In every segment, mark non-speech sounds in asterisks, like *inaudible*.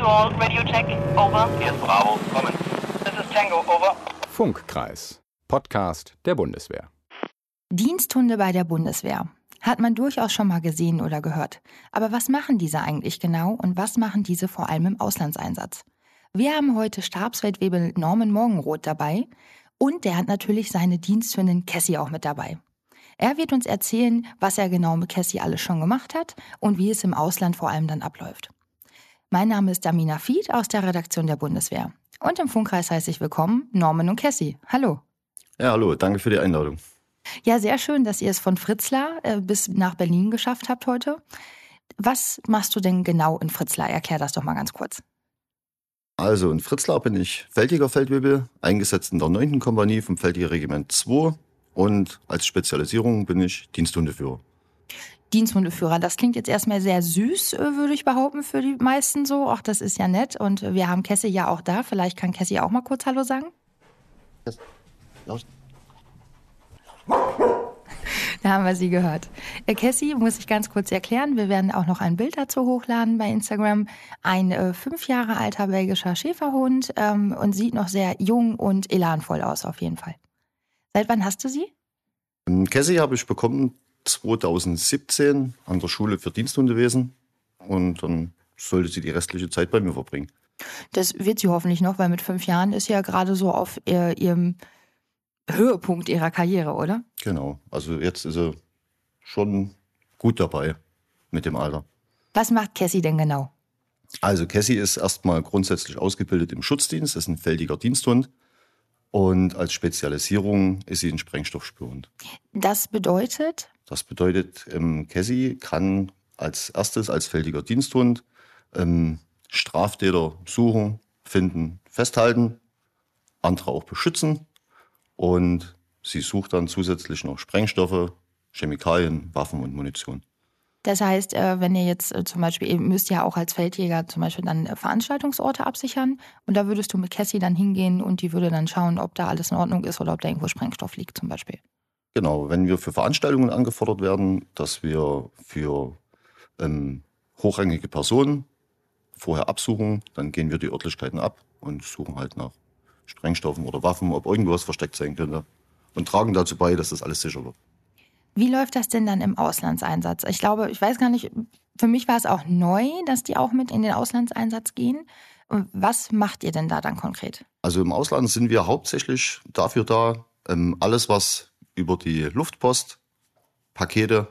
to all, radio check, over. Hier ist Bravo, kommen. This is Tango, over. Funkkreis, Podcast der Bundeswehr. Diensthunde bei der Bundeswehr. Hat man durchaus schon mal gesehen oder gehört. Aber was machen diese eigentlich genau und was machen diese vor allem im Auslandseinsatz? Wir haben heute Stabsfeldwebel Norman Morgenroth dabei und der hat natürlich seine Diensthündin Cassie auch mit dabei. Er wird uns erzählen, was er genau mit Cassie alles schon gemacht hat und wie es im Ausland vor allem dann abläuft. Mein Name ist Damina Fied aus der Redaktion der Bundeswehr. Und im Funkkreis heiße ich willkommen Norman und Cassie. Hallo. Ja, hallo, danke für die Einladung. Ja, sehr schön, dass ihr es von Fritzlar äh, bis nach Berlin geschafft habt heute. Was machst du denn genau in Fritzlar? Erklär das doch mal ganz kurz. Also in Fritzlar bin ich Feldjäger Feldwebel, eingesetzt in der 9. Kompanie vom Feldjägerregiment 2 und als Spezialisierung bin ich Diensthundeführer. Diensthundeführer, das klingt jetzt erstmal sehr süß, äh, würde ich behaupten, für die meisten so. Ach, das ist ja nett. Und wir haben Cassie ja auch da. Vielleicht kann Cassie auch mal kurz Hallo sagen. Da haben wir sie gehört. Äh, Cassie muss ich ganz kurz erklären. Wir werden auch noch ein Bild dazu hochladen bei Instagram. Ein äh, fünf Jahre alter belgischer Schäferhund ähm, und sieht noch sehr jung und elanvoll aus auf jeden Fall. Seit wann hast du sie? Ähm, Cassie habe ich bekommen 2017 an der Schule für Diensthundewesen und dann sollte sie die restliche Zeit bei mir verbringen. Das wird sie hoffentlich noch, weil mit fünf Jahren ist sie ja gerade so auf ihr, ihrem Höhepunkt ihrer Karriere, oder? Genau, also jetzt ist sie schon gut dabei mit dem Alter. Was macht Cassie denn genau? Also Cassie ist erstmal grundsätzlich ausgebildet im Schutzdienst, ist ein feldiger Diensthund. Und als Spezialisierung ist sie ein Sprengstoffspürhund. Das bedeutet? Das bedeutet, ähm, Cassie kann als erstes als feldiger Diensthund ähm, Straftäter suchen, finden, festhalten, andere auch beschützen. Und sie sucht dann zusätzlich noch Sprengstoffe, Chemikalien, Waffen und Munition. Das heißt, äh, wenn ihr jetzt äh, zum Beispiel, ihr müsst ja auch als Feldjäger zum Beispiel dann äh, Veranstaltungsorte absichern und da würdest du mit Cassie dann hingehen und die würde dann schauen, ob da alles in Ordnung ist oder ob da irgendwo Sprengstoff liegt zum Beispiel. Genau, wenn wir für Veranstaltungen angefordert werden, dass wir für ähm, hochrangige Personen vorher absuchen, dann gehen wir die Örtlichkeiten ab und suchen halt nach Sprengstoffen oder Waffen, ob irgendwas versteckt sein könnte und tragen dazu bei, dass das alles sicher wird. Wie läuft das denn dann im Auslandseinsatz? Ich glaube, ich weiß gar nicht, für mich war es auch neu, dass die auch mit in den Auslandseinsatz gehen. Was macht ihr denn da dann konkret? Also im Ausland sind wir hauptsächlich dafür da, ähm, alles was über die Luftpost, Pakete,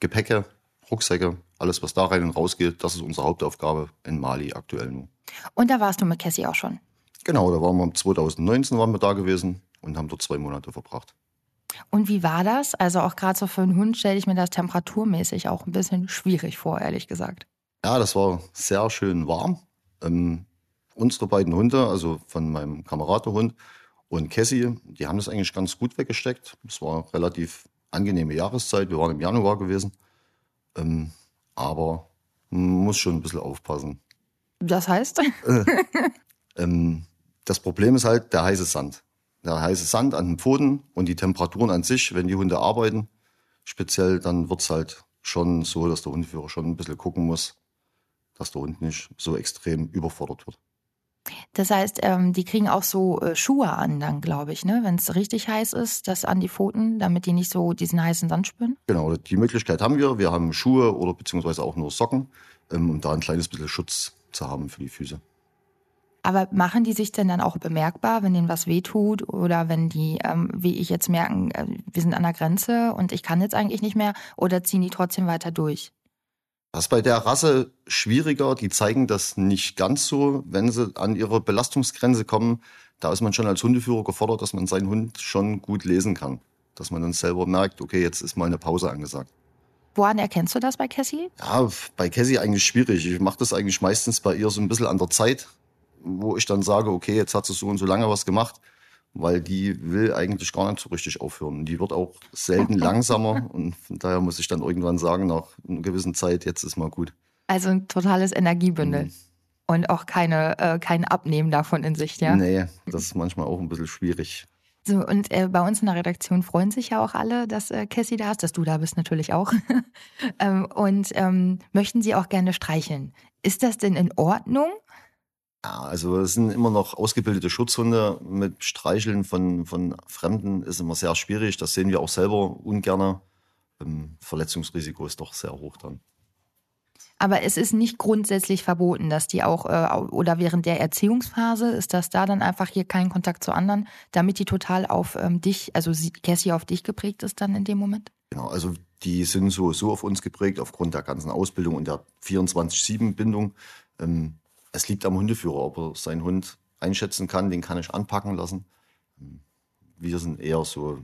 Gepäcke, Rucksäcke, alles was da rein und raus geht, das ist unsere Hauptaufgabe in Mali aktuell nur. Und da warst du mit Cassie auch schon? Genau, da waren wir 2019 waren wir da gewesen und haben dort zwei Monate verbracht. Und wie war das? Also auch gerade so für einen Hund stelle ich mir das temperaturmäßig auch ein bisschen schwierig vor, ehrlich gesagt. Ja, das war sehr schön warm. Ähm, unsere beiden Hunde, also von meinem Kameradenhund und Cassie, die haben das eigentlich ganz gut weggesteckt. Es war eine relativ angenehme Jahreszeit. Wir waren im Januar gewesen. Ähm, aber man muss schon ein bisschen aufpassen. Das heißt? Äh, ähm, das Problem ist halt der heiße Sand. Der heiße Sand an den Pfoten und die Temperaturen an sich, wenn die Hunde arbeiten, speziell, dann wird's halt schon so, dass der Hundeführer schon ein bisschen gucken muss, dass der Hund nicht so extrem überfordert wird. Das heißt, ähm, die kriegen auch so äh, Schuhe an, dann glaube ich, ne? wenn es richtig heiß ist, das an die Pfoten, damit die nicht so diesen heißen Sand spüren. Genau, die Möglichkeit haben wir. Wir haben Schuhe oder beziehungsweise auch nur Socken, ähm, um da ein kleines bisschen Schutz zu haben für die Füße. Aber machen die sich denn dann auch bemerkbar, wenn denen was wehtut oder wenn die, ähm, wie ich jetzt merken, äh, wir sind an der Grenze und ich kann jetzt eigentlich nicht mehr oder ziehen die trotzdem weiter durch? Das ist bei der Rasse schwieriger. Die zeigen das nicht ganz so, wenn sie an ihre Belastungsgrenze kommen. Da ist man schon als Hundeführer gefordert, dass man seinen Hund schon gut lesen kann. Dass man dann selber merkt, okay, jetzt ist mal eine Pause angesagt. Woran erkennst du das bei Cassie? Ja, bei Cassie eigentlich schwierig. Ich mache das eigentlich meistens bei ihr so ein bisschen an der Zeit, wo ich dann sage, okay, jetzt hat sie so und so lange was gemacht, weil die will eigentlich gar nicht so richtig aufhören. Die wird auch selten *laughs* langsamer und von daher muss ich dann irgendwann sagen, nach einer gewissen Zeit, jetzt ist mal gut. Also ein totales Energiebündel. Mhm. Und auch keine, äh, kein Abnehmen davon in Sicht, ja? Nee, das ist manchmal auch ein bisschen schwierig. So, und äh, bei uns in der Redaktion freuen sich ja auch alle, dass äh, Cassie da ist, dass du da bist natürlich auch. *laughs* ähm, und ähm, möchten sie auch gerne streicheln. Ist das denn in Ordnung? Ja, also es sind immer noch ausgebildete Schutzhunde. Mit Streicheln von, von Fremden ist immer sehr schwierig. Das sehen wir auch selber ungern. Ähm, Verletzungsrisiko ist doch sehr hoch dann. Aber es ist nicht grundsätzlich verboten, dass die auch, äh, oder während der Erziehungsphase, ist das da dann einfach hier kein Kontakt zu anderen, damit die total auf ähm, dich, also Cassie auf dich geprägt ist dann in dem Moment? Genau, also die sind so, so auf uns geprägt, aufgrund der ganzen Ausbildung und der 24-7-Bindung. Ähm, es liegt am Hundeführer, ob er seinen Hund einschätzen kann, den kann ich anpacken lassen. Wir sind eher so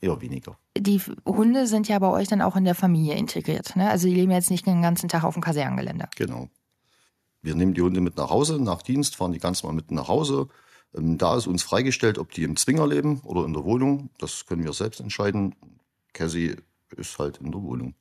eher weniger. Die Hunde sind ja bei euch dann auch in der Familie integriert. Ne? Also die leben jetzt nicht den ganzen Tag auf dem Kasernengelände. Genau. Wir nehmen die Hunde mit nach Hause, nach Dienst, fahren die ganz mal mit nach Hause. Ähm, da ist uns freigestellt, ob die im Zwinger leben oder in der Wohnung. Das können wir selbst entscheiden. Cassie ist halt in der Wohnung.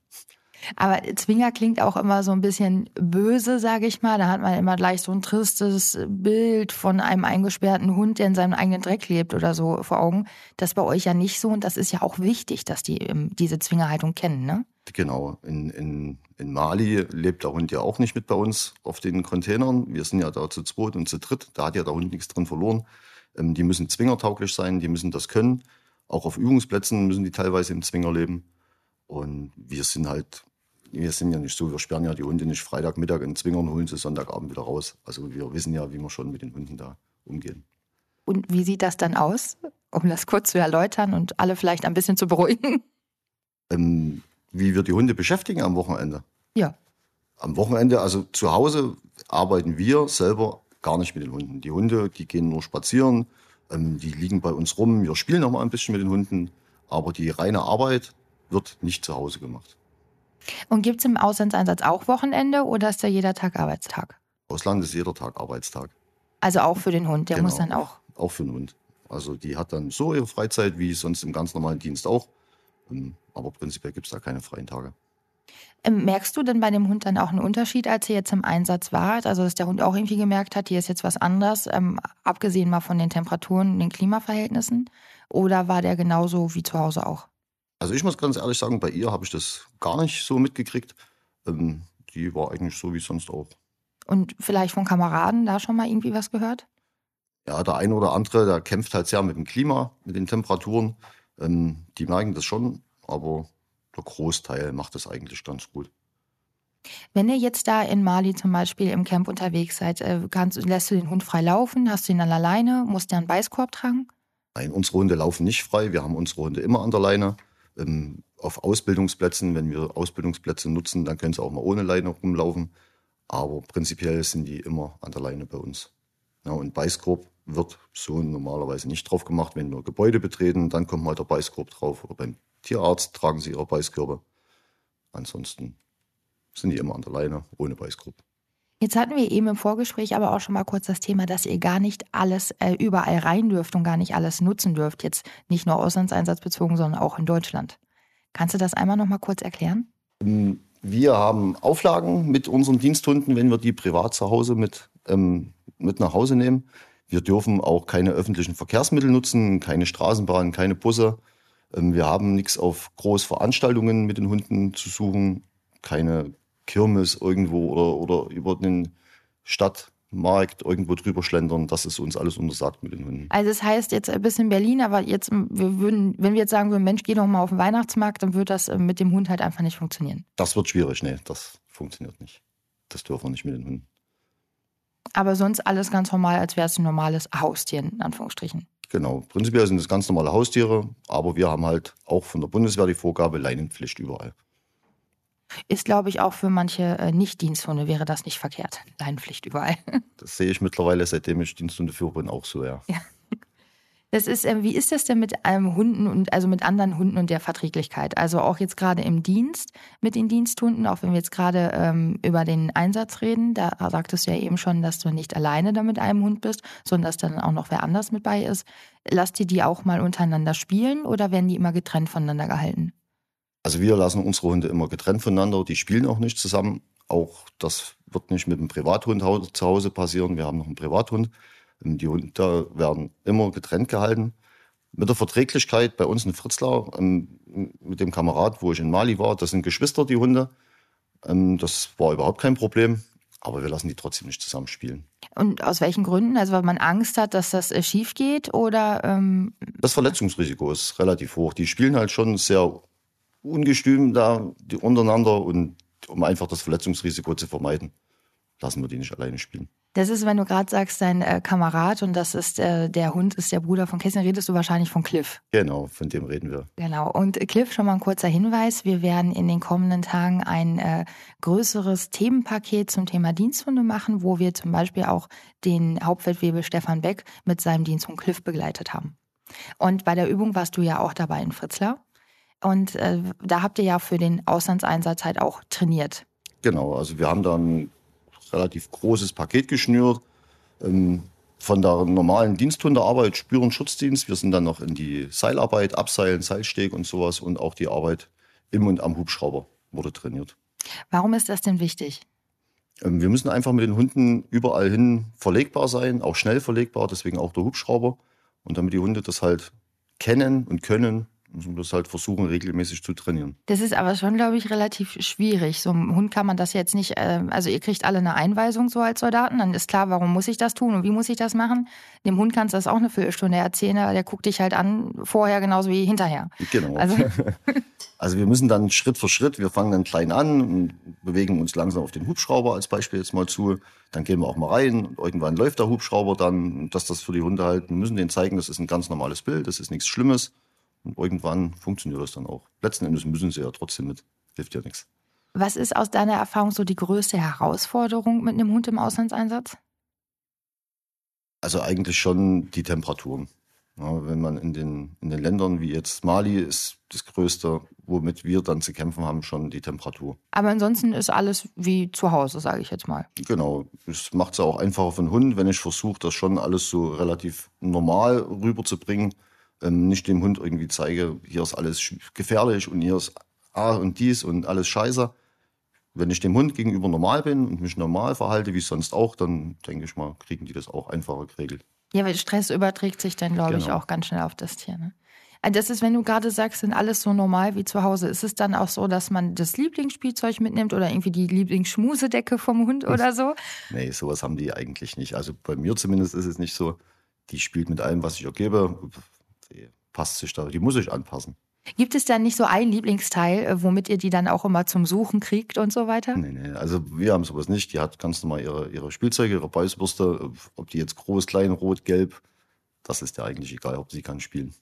Aber Zwinger klingt auch immer so ein bisschen böse, sage ich mal. Da hat man immer gleich so ein tristes Bild von einem eingesperrten Hund, der in seinem eigenen Dreck lebt oder so vor Augen. Das ist bei euch ja nicht so und das ist ja auch wichtig, dass die ähm, diese Zwingerhaltung kennen, ne? Genau. In, in, in Mali lebt der Hund ja auch nicht mit bei uns auf den Containern. Wir sind ja da zu zweit und zu dritt. Da hat ja der Hund nichts drin verloren. Ähm, die müssen zwingertauglich sein, die müssen das können. Auch auf Übungsplätzen müssen die teilweise im Zwinger leben. Und wir sind halt wir sind ja nicht so, wir sperren ja die Hunde nicht Freitagmittag in Zwinger und holen sie Sonntagabend wieder raus. Also wir wissen ja, wie wir schon mit den Hunden da umgehen. Und wie sieht das dann aus, um das kurz zu erläutern und alle vielleicht ein bisschen zu beruhigen? Ähm, wie wir die Hunde beschäftigen am Wochenende? Ja. Am Wochenende, also zu Hause arbeiten wir selber gar nicht mit den Hunden. Die Hunde, die gehen nur spazieren, ähm, die liegen bei uns rum, wir spielen auch mal ein bisschen mit den Hunden, aber die reine Arbeit wird nicht zu Hause gemacht. Und gibt es im Auslandseinsatz auch Wochenende oder ist da jeder Tag Arbeitstag? Ausland ist jeder Tag Arbeitstag. Also auch für den Hund, der genau, muss dann auch. Auch für den Hund. Also die hat dann so ihre Freizeit wie sonst im ganz normalen Dienst auch. Ähm, aber prinzipiell gibt es da keine freien Tage. Ähm, merkst du denn bei dem Hund dann auch einen Unterschied, als ihr jetzt im Einsatz wart? Also, dass der Hund auch irgendwie gemerkt hat, hier ist jetzt was anderes, ähm, abgesehen mal von den Temperaturen und den Klimaverhältnissen? Oder war der genauso wie zu Hause auch? Also ich muss ganz ehrlich sagen, bei ihr habe ich das gar nicht so mitgekriegt. Ähm, die war eigentlich so wie sonst auch. Und vielleicht von Kameraden da schon mal irgendwie was gehört? Ja, der eine oder andere, der kämpft halt sehr mit dem Klima, mit den Temperaturen. Ähm, die merken das schon, aber der Großteil macht das eigentlich ganz gut. Wenn ihr jetzt da in Mali zum Beispiel im Camp unterwegs seid, äh, kannst, lässt du den Hund frei laufen? Hast du ihn dann alleine? Musst du einen Beißkorb tragen? Nein, unsere Hunde laufen nicht frei. Wir haben unsere Hunde immer an der Leine ähm, auf Ausbildungsplätzen, wenn wir Ausbildungsplätze nutzen, dann können sie auch mal ohne Leine rumlaufen. Aber prinzipiell sind die immer an der Leine bei uns. Ja, und Beißkorb wird so normalerweise nicht drauf gemacht. Wenn wir Gebäude betreten, dann kommt mal der Beißkorb drauf. Oder beim Tierarzt tragen sie ihre Beißkörbe. Ansonsten sind die immer an der Leine, ohne Beißkorb. Jetzt hatten wir eben im Vorgespräch aber auch schon mal kurz das Thema, dass ihr gar nicht alles äh, überall rein dürft und gar nicht alles nutzen dürft. Jetzt nicht nur auslandseinsatzbezogen, sondern auch in Deutschland. Kannst du das einmal noch mal kurz erklären? Ähm, wir haben Auflagen mit unseren Diensthunden, wenn wir die privat zu Hause mit, ähm, mit nach Hause nehmen. Wir dürfen auch keine öffentlichen Verkehrsmittel nutzen, keine Straßenbahn, keine Busse. Ähm, wir haben nichts auf Großveranstaltungen mit den Hunden zu suchen, keine Kirmes irgendwo oder, oder über den Stadtmarkt irgendwo drüber schlendern. Das ist uns alles untersagt mit den Hunden. Also das heißt jetzt ein bisschen Berlin, aber jetzt, wir würden, wenn wir jetzt sagen würden, Mensch, geh doch mal auf den Weihnachtsmarkt, dann wird das äh, mit dem Hund halt einfach nicht funktionieren. Das wird schwierig, nee, das funktioniert nicht. Das dürfen wir nicht mit den Hunden. Aber sonst alles ganz normal, als wäre es ein normales Haustier, in Anführungsstrichen. Genau. Prinzipiell sind es ganz normale Haustiere, aber wir haben halt auch von der Bundeswehr die Vorgabe Leinenpflicht überall. Ist, glaube ich, auch für manche äh, Nicht-Diensthunde wäre das nicht verkehrt. Leinenpflicht überall. *laughs* Das sehe ich mittlerweile, seitdem ich Diensthunde führe, bin auch so, ja. ja. Das ist, äh, wie ist das denn mit ähm, Hunden und also mit anderen Hunden und der Verträglichkeit? Also auch jetzt gerade im Dienst mit den Diensthunden, auch wenn wir jetzt gerade ähm, über den Einsatz reden, da sagtest du ja eben schon, dass du nicht alleine da mit einem Hund bist, sondern dass dann auch noch wer anders mit bei ist. Lasst ihr die auch mal untereinander spielen oder werden die immer getrennt voneinander gehalten? Also wir lassen unsere Hunde immer getrennt voneinander, die spielen auch nicht zusammen. Auch das wird nicht mit einem Privathund zu Hause passieren. Wir haben noch einen Privathund. Ähm, die Hunde werden immer getrennt gehalten. Mit der Verträglichkeit bei uns in Fritzlar, ähm, mit dem Kamerad, wo ich in Mali war, das sind Geschwister, die Hunde. Ähm, das war überhaupt kein Problem, aber wir lassen die trotzdem nicht zusammen spielen. Und aus welchen Gründen? Also weil man Angst hat, dass das äh, schief geht oder ähm, Das Verletzungsrisiko ist relativ hoch. Die spielen halt schon sehr ungestüm da die untereinander und um einfach das Verletzungsrisiko zu vermeiden, lassen wir die nicht alleine spielen. das ist, wenn du gerade sagst, dein äh, Kamerad und das ist äh, der Hund ist der Bruder von Kessin, redest du wahrscheinlich von Cliff. Genau, von dem reden wir. Genau. Und äh, Cliff, schon mal ein kurzer Hinweis. Wir werden in den kommenden Tagen ein äh, größeres Themenpaket zum Thema Diensthunde machen, wo wir zum Beispiel auch den Hauptfeldwebel Stefan Beck mit seinem Diensthund Cliff begleitet haben. Und bei der Übung warst du ja auch dabei in Fritzlar. Und äh, da habt ihr ja für den Auslandseinsatz halt auch trainiert. Genau, also wir haben da ein relativ großes Paket geschnürt. Ähm, von der normalen Diensthundearbeit, Spüren, Schutzdienst. Wir sind dann noch in die Seilarbeit, Abseilen, Seilsteg und sowas und auch die Arbeit im und am Hubschrauber wurde trainiert. Warum ist das denn wichtig? Ähm, wir müssen einfach mit den Hunden überall hin verlegbar sein, auch schnell verlegbar, deswegen auch der Hubschrauber. Und damit die Hunde das halt kennen und können, müssen wir das halt versuchen, regelmäßig zu trainieren. Das ist aber schon, glaube ich, relativ schwierig. So einem Hund kann man das jetzt nicht, äh, also ihr kriegt alle eine Einweisung so als Soldaten, dann ist klar, warum muss ich das tun und wie muss ich das machen. Dem Hund kannst du das auch eine Viertelstunde erzählen, aber der guckt dich halt an, vorher genauso wie hinterher. Genau. Also, *laughs* Also wir müssen dann Schritt für Schritt, wir fangen dann klein an und bewegen uns langsam auf den Hubschrauber als Beispiel jetzt mal zu. Dann gehen wir auch mal rein und irgendwann läuft der Hubschrauber dann, dass das für die Hunde halt, wir müssen denen zeigen, das ist ein ganz normales Bild, das ist nichts Schlimmes. Und irgendwann funktioniert das dann auch. Letzten Endes müssen sie ja trotzdem mit, hilft ja nichts. was ist aus deiner Erfahrung so die größte Herausforderung mit einem Hund im Auslandseinsatz? Also eigentlich schon die Temperaturen. Ja, wenn man in den, in den Ländern wie jetzt Mali ist das Größte, womit wir dann zu kämpfen haben, schon die Temperatur. Aber ansonsten ist alles wie zu Hause, sage ich jetzt mal. Genau, es macht es auch einfacher für den Hund, wenn ich versuche, das schon alles so relativ normal rüberzubringen. Ähm, nicht dem Hund irgendwie zeige, hier ist alles gefährlich und hier ist A und dies und alles scheiße. Wenn ich dem Hund gegenüber normal bin und mich normal verhalte, wie sonst auch, dann denke ich mal, kriegen die das auch einfacher geregelt. Ja, weil Stress überträgt sich dann, glaube ich, Genau. auch ganz schnell auf das Tier. Ne? Also Das ist, wenn du gerade sagst, sind alles so normal wie zu Hause. Ist es dann auch so, dass man das Lieblingsspielzeug mitnimmt oder irgendwie die Lieblingsschmusedecke vom Hund oder so? Nee, sowas haben die eigentlich nicht. Also bei mir zumindest ist es nicht so. Die spielt mit allem, was ich ihr gebe. Die passt sich da, die muss ich anpassen. Gibt es dann nicht so ein Lieblingsteil, äh, womit ihr die dann auch immer zum Suchen kriegt und so weiter? Nee, nee, also wir haben sowas nicht. Die hat ganz normal ihre, ihre Spielzeuge, ihre Beißbürste, ob die jetzt groß, klein, rot, gelb, das ist ja eigentlich egal, ob sie kann spielen.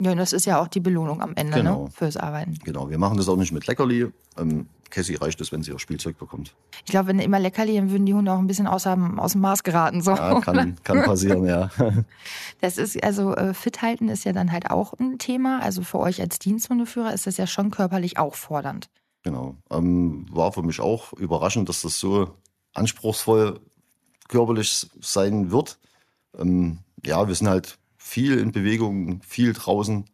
Ja, das ist ja auch die Belohnung am Ende Genau. ne? fürs Arbeiten. Genau, wir machen das auch nicht mit Leckerli. Ähm, Cassie reicht es, wenn sie ihr Spielzeug bekommt. Ich glaube, wenn immer Leckerli, dann würden die Hunde auch ein bisschen aus dem, aus dem Maß geraten. So. Ja, kann, *laughs* kann passieren, ja. *laughs* Das ist, also äh, fit halten ist ja dann halt auch ein Thema. Also für euch als Diensthundeführer ist das ja schon körperlich auch fordernd. Genau. Ähm, war für mich auch überraschend, dass das so anspruchsvoll körperlich sein wird. Ähm, ja, wir sind halt viel in Bewegung, viel draußen.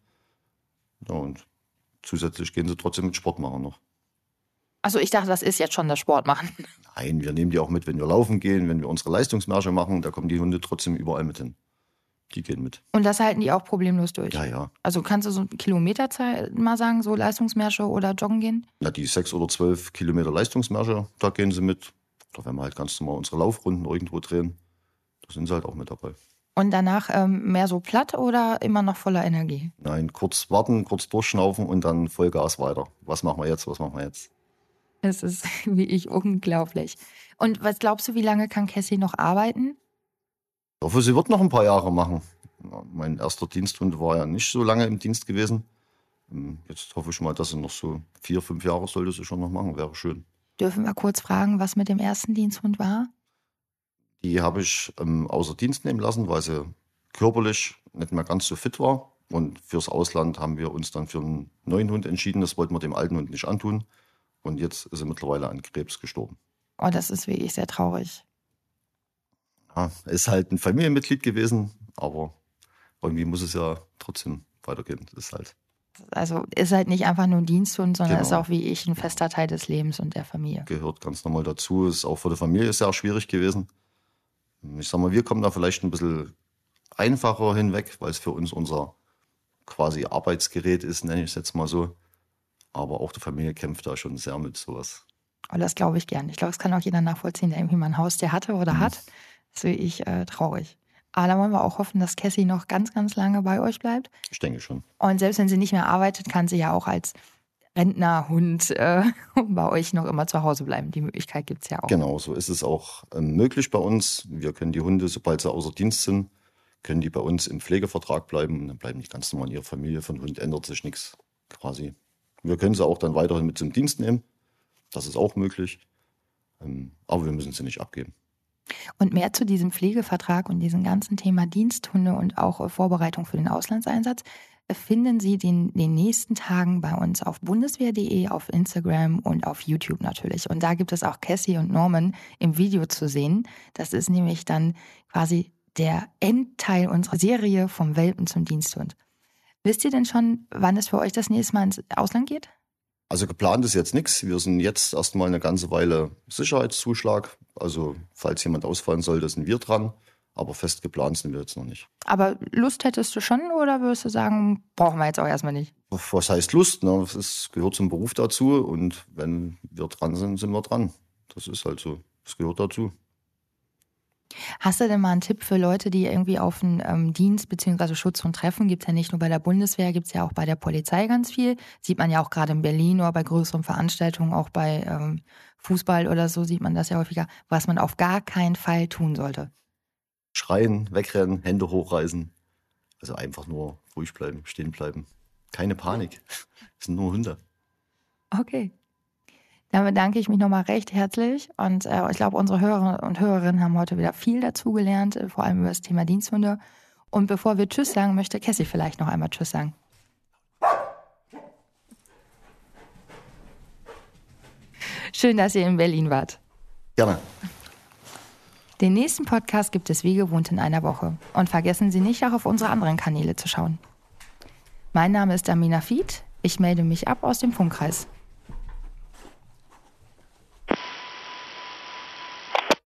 Ja, und zusätzlich gehen sie trotzdem mit Sport machen noch. Also ich dachte, das ist jetzt schon das Sport machen. *laughs* Nein, wir nehmen die auch mit, wenn wir laufen gehen, wenn wir unsere Leistungsmärsche machen, da kommen die Hunde trotzdem überall mit hin. Die gehen mit. Und das halten die auch problemlos durch. Ja, ja. Also kannst du so Kilometerzahl mal sagen, so Leistungsmärsche oder joggen gehen? Na, die sechs oder zwölf Kilometer Leistungsmärsche, da gehen sie mit. Oder wenn wir halt ganz normal unsere Laufrunden irgendwo drehen, da sind sie halt auch mit dabei. Und danach ähm, mehr so platt oder immer noch voller Energie? Nein, kurz warten, kurz durchschnaufen und dann Vollgas weiter. Was machen wir jetzt? Was machen wir jetzt? Das ist *laughs* wie ich unglaublich. Und was glaubst du, wie lange kann Cassie noch arbeiten? Ich hoffe, sie wird noch ein paar Jahre machen. Mein erster Diensthund war ja nicht so lange im Dienst gewesen. Ähm, Jetzt hoffe ich mal, dass sie noch so vier, fünf Jahre sollte sie schon noch machen. Wäre schön. Dürfen wir kurz fragen, was mit dem ersten Diensthund war? Die habe ich ähm, außer Dienst nehmen lassen, weil sie körperlich nicht mehr ganz so fit war. Und fürs Ausland haben wir uns dann für einen neuen Hund entschieden. Das wollten wir dem alten Hund nicht antun. Und jetzt ist sie mittlerweile an Krebs gestorben. Oh, das ist wirklich sehr traurig. Ja, ist halt ein Familienmitglied gewesen, aber irgendwie muss es ja trotzdem weitergehen. Das ist halt, Also ist halt nicht einfach nur ein Diensthund, sondern Genau. ist auch wie ich ein fester Teil des Lebens und der Familie. gehört ganz normal dazu. Ist auch für die Familie sehr schwierig gewesen. Ich sag mal, wir kommen da vielleicht ein bisschen einfacher hinweg, weil es für uns unser quasi Arbeitsgerät ist, nenne ich es jetzt mal so. Aber auch die Familie kämpft da schon sehr mit sowas. Und das glaube ich gern. Ich glaube, das kann auch jeder nachvollziehen, der irgendwie mal ein Haustier hatte oder mhm. hat. Das sehe ich äh, traurig. Aber da wollen wir auch hoffen, dass Cassie noch ganz, ganz lange bei euch bleibt. Ich denke schon. Und selbst wenn sie nicht mehr arbeitet, kann sie ja auch als Rentnerhund äh, *laughs* bei euch noch immer zu Hause bleiben. Die Möglichkeit gibt es ja auch. Genau, so ist es auch ähm, möglich bei uns. Wir können die Hunde, sobald sie außer Dienst sind, können die bei uns im Pflegevertrag bleiben und dann bleiben die ganz normal in ihrer Familie. Von Hund ändert sich nichts quasi. Wir können sie auch dann weiterhin mit zum Dienst nehmen. Das ist auch möglich. Ähm, aber wir müssen sie nicht abgeben. Und mehr zu diesem Pflegevertrag und diesem ganzen Thema Diensthunde und auch äh, Vorbereitung für den Auslandseinsatz finden Sie in den nächsten Tagen bei uns auf bundeswehr.de, auf Instagram und auf YouTube natürlich. Und da gibt es auch Cassie und Norman im Video zu sehen. Das ist nämlich dann quasi der Endteil unserer Serie vom Welpen zum Diensthund. Wisst ihr denn schon, wann es für euch das nächste Mal ins Ausland geht? Also geplant ist jetzt nichts. Wir sind jetzt erstmal eine ganze Weile Sicherheitszuschlag. Also falls jemand ausfallen sollte, sind wir dran. Aber fest geplant sind wir jetzt noch nicht. Aber Lust hättest du schon oder würdest du sagen, brauchen wir jetzt auch erstmal nicht? Was heißt Lust? Ne? Das gehört zum Beruf dazu und wenn wir dran sind, sind wir dran. Das ist halt so. Das gehört dazu. Hast du denn mal einen Tipp für Leute, die irgendwie auf einen ähm, Dienst bzw. Schutz und Treffen, gibt es ja nicht nur bei der Bundeswehr, gibt es ja auch bei der Polizei ganz viel. Sieht man ja auch gerade in Berlin oder bei größeren Veranstaltungen, auch bei ähm, Fußball oder so sieht man das ja häufiger, was man auf gar keinen Fall tun sollte. Schreien, wegrennen, Hände hochreißen. Also einfach nur ruhig bleiben, stehen bleiben. Keine Panik. Es *laughs* sind nur Hunde. Okay. Dann bedanke ich mich nochmal recht herzlich und äh, ich glaube, unsere Hörer und Hörerinnen haben heute wieder viel dazugelernt, äh, vor allem über das Thema Diensthunde. Und bevor wir Tschüss sagen, möchte Cassie vielleicht noch einmal Tschüss sagen. Schön, dass ihr in Berlin wart. Gerne. Den nächsten Podcast gibt es wie gewohnt in einer Woche. Und vergessen Sie nicht, auch auf unsere anderen Kanäle zu schauen. Mein Name ist Amina Fied. Ich melde mich ab aus dem Funkkreis.